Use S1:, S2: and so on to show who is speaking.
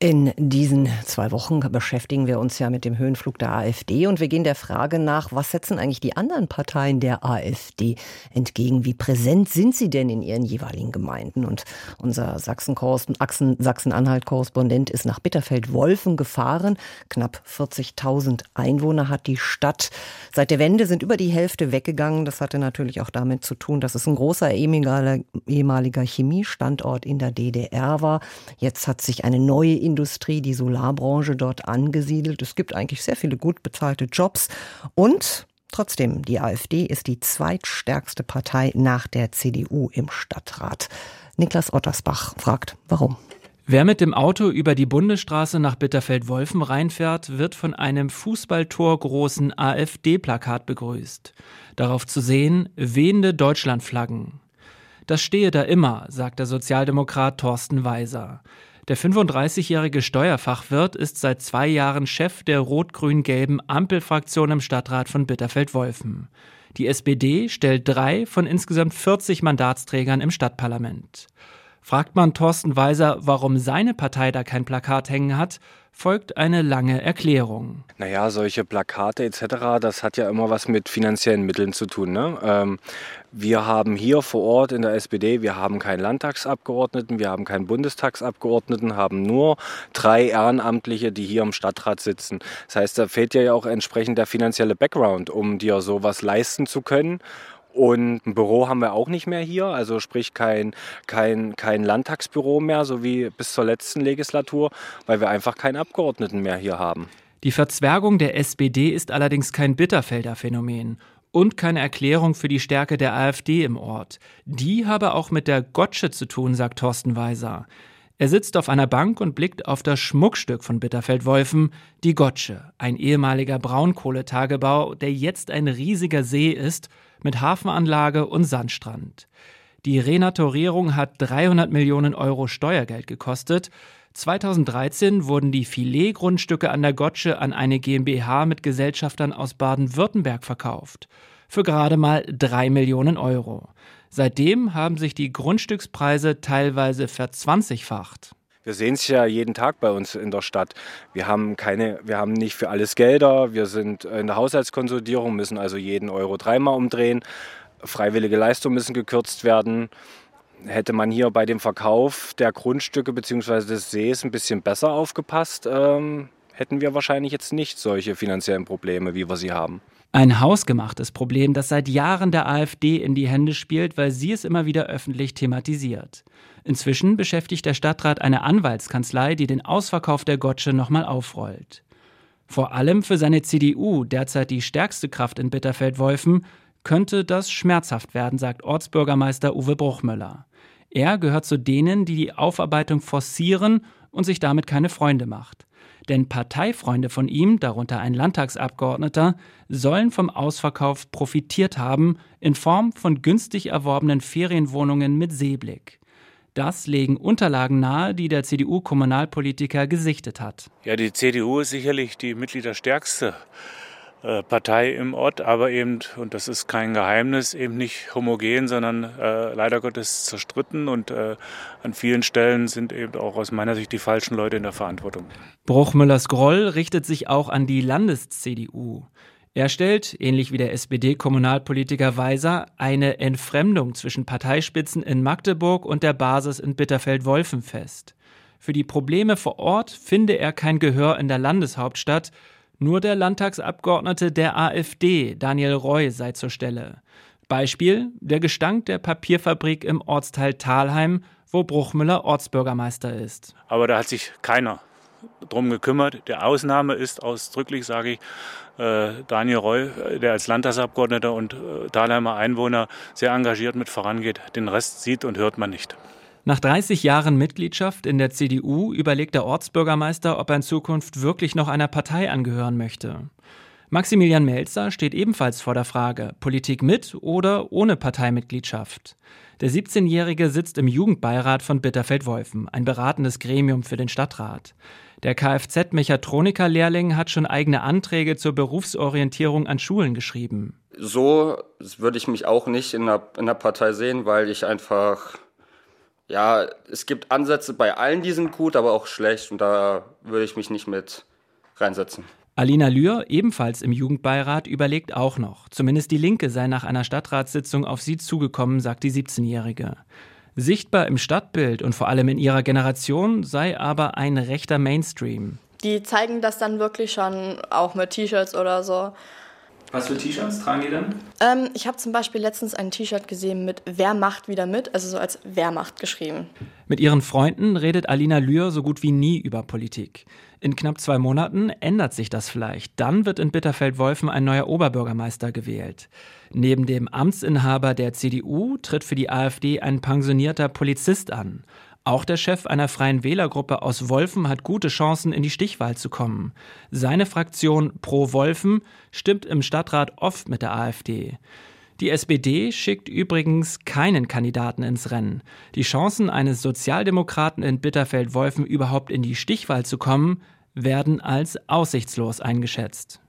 S1: in diesen zwei Wochen beschäftigen wir uns ja mit dem Höhenflug der AfD und wir gehen der Frage nach, was setzen eigentlich die anderen Parteien der AfD entgegen? Wie präsent sind sie denn in ihren jeweiligen Gemeinden? Und unser Sachsen-Anhalt-Korrespondent ist nach Bitterfeld-Wolfen gefahren. Knapp 40.000 Einwohner hat die Stadt. Seit der Wende sind über die Hälfte weggegangen. Das hatte natürlich auch damit zu tun, dass es ein großer ehemaliger Chemiestandort in der DDR war. Jetzt hat sich eine neue Industrie, die Solarbranche dort angesiedelt. Es gibt eigentlich sehr viele gut bezahlte Jobs und Trotzdem, die AfD ist die zweitstärkste Partei nach der CDU im Stadtrat. Niklas Ottersbach fragt, warum?
S2: Wer mit dem Auto über die Bundesstraße nach Bitterfeld-Wolfen reinfährt, wird von einem Fußballtor großen AfD-Plakat begrüßt. Darauf zu sehen, wehende Deutschlandflaggen. Das stehe da immer, sagt der Sozialdemokrat Thorsten Weiser. Der 35-jährige Steuerfachwirt ist seit zwei Jahren Chef der rot-grün-gelben Ampelfraktion im Stadtrat von Bitterfeld-Wolfen. Die SPD stellt drei von insgesamt 40 Mandatsträgern im Stadtparlament. Fragt man Thorsten Weiser, warum seine Partei da kein Plakat hängen hat, folgt eine lange Erklärung.
S3: Naja, solche Plakate etc., das hat ja immer was mit finanziellen Mitteln zu tun. Ne? Ähm, wir haben hier vor Ort in der SPD, wir haben keinen Landtagsabgeordneten, wir haben keinen Bundestagsabgeordneten, haben nur drei Ehrenamtliche, die hier im Stadtrat sitzen. Das heißt, da fehlt ja auch entsprechend der finanzielle Background, um dir sowas leisten zu können. Und ein Büro haben wir auch nicht mehr hier, also sprich kein, kein, kein Landtagsbüro mehr, so wie bis zur letzten Legislatur, weil wir einfach keinen Abgeordneten mehr hier haben.
S2: Die Verzwergung der SPD ist allerdings kein Bitterfelder Phänomen und keine Erklärung für die Stärke der AfD im Ort. Die habe auch mit der Gotsche zu tun, sagt Thorsten Weiser. Er sitzt auf einer Bank und blickt auf das Schmuckstück von Bitterfeld-Wolfen, die Gotsche, ein ehemaliger Braunkohletagebau, der jetzt ein riesiger See ist mit Hafenanlage und Sandstrand. Die Renaturierung hat 300 Millionen Euro Steuergeld gekostet. 2013 wurden die Filetgrundstücke an der Gotsche an eine GmbH mit Gesellschaftern aus Baden-Württemberg verkauft. Für gerade mal 3 Millionen Euro. Seitdem haben sich die Grundstückspreise teilweise verzwanzigfacht.
S3: Wir sehen es ja jeden Tag bei uns in der Stadt. Wir haben keine, wir haben nicht für alles Gelder. Wir sind in der Haushaltskonsolidierung, müssen also jeden Euro dreimal umdrehen. Freiwillige Leistungen müssen gekürzt werden. Hätte man hier bei dem Verkauf der Grundstücke bzw. des Sees ein bisschen besser aufgepasst, ähm, hätten wir wahrscheinlich jetzt nicht solche finanziellen Probleme, wie wir sie haben.
S2: Ein hausgemachtes Problem, das seit Jahren der AfD in die Hände spielt, weil sie es immer wieder öffentlich thematisiert. Inzwischen beschäftigt der Stadtrat eine Anwaltskanzlei, die den Ausverkauf der Gotsche nochmal aufrollt. Vor allem für seine CDU, derzeit die stärkste Kraft in Bitterfeld-Wolfen, könnte das schmerzhaft werden, sagt Ortsbürgermeister Uwe Bruchmüller. Er gehört zu denen, die die Aufarbeitung forcieren und sich damit keine Freunde macht. Denn Parteifreunde von ihm, darunter ein Landtagsabgeordneter, sollen vom Ausverkauf profitiert haben in Form von günstig erworbenen Ferienwohnungen mit Seeblick. Das legen Unterlagen nahe, die der CDU-Kommunalpolitiker gesichtet hat.
S4: Ja, die CDU ist sicherlich die Mitgliederstärkste Partei im Ort, aber eben, und das ist kein Geheimnis, eben nicht homogen, sondern äh, leider Gottes zerstritten und äh, an vielen Stellen sind eben auch aus meiner Sicht die falschen Leute in der Verantwortung.
S2: Bruchmüllers Groll richtet sich auch an die Landes-CDU. Er stellt, ähnlich wie der SPD-Kommunalpolitiker Weiser, eine Entfremdung zwischen Parteispitzen in Magdeburg und der Basis in Bitterfeld-Wolfen fest. Für die Probleme vor Ort finde er kein Gehör in der Landeshauptstadt, nur der Landtagsabgeordnete der AfD, Daniel Roy, sei zur Stelle. Beispiel der Gestank der Papierfabrik im Ortsteil Thalheim, wo Bruchmüller Ortsbürgermeister ist.
S4: Aber da hat sich keiner drum gekümmert. Der Ausnahme ist ausdrücklich, sage ich, äh, Daniel Roy, der als Landtagsabgeordneter und äh, Thalheimer Einwohner sehr engagiert mit vorangeht. Den Rest sieht und hört man nicht.
S2: Nach 30 Jahren Mitgliedschaft in der CDU überlegt der Ortsbürgermeister, ob er in Zukunft wirklich noch einer Partei angehören möchte. Maximilian Melzer steht ebenfalls vor der Frage, Politik mit oder ohne Parteimitgliedschaft. Der 17-Jährige sitzt im Jugendbeirat von Bitterfeld-Wolfen, ein beratendes Gremium für den Stadtrat. Der Kfz-Mechatroniker-Lehrling hat schon eigene Anträge zur Berufsorientierung an Schulen geschrieben.
S5: So würde ich mich auch nicht in der, in der Partei sehen, weil ich einfach, ja, es gibt Ansätze bei allen, die sind gut, aber auch schlecht und da würde ich mich nicht mit reinsetzen.
S2: Alina Lühr, ebenfalls im Jugendbeirat, überlegt auch noch. Zumindest die Linke sei nach einer Stadtratssitzung auf sie zugekommen, sagt die 17-Jährige. Sichtbar im Stadtbild und vor allem in ihrer Generation sei aber ein rechter Mainstream.
S6: Die zeigen das dann wirklich schon auch mit T-Shirts oder so.
S2: Was für T-Shirts tragen die denn?
S6: Ähm, ich habe zum Beispiel letztens ein T-Shirt gesehen mit Wer macht wieder mit, also so als Wehrmacht geschrieben.
S2: Mit ihren Freunden redet Alina Lühr so gut wie nie über Politik. In knapp zwei Monaten ändert sich das vielleicht. Dann wird in Bitterfeld-Wolfen ein neuer Oberbürgermeister gewählt. Neben dem Amtsinhaber der CDU tritt für die AfD ein pensionierter Polizist an. Auch der Chef einer freien Wählergruppe aus Wolfen hat gute Chancen, in die Stichwahl zu kommen. Seine Fraktion Pro Wolfen stimmt im Stadtrat oft mit der AfD. Die SPD schickt übrigens keinen Kandidaten ins Rennen. Die Chancen eines Sozialdemokraten in Bitterfeld-Wolfen überhaupt in die Stichwahl zu kommen, werden als aussichtslos eingeschätzt.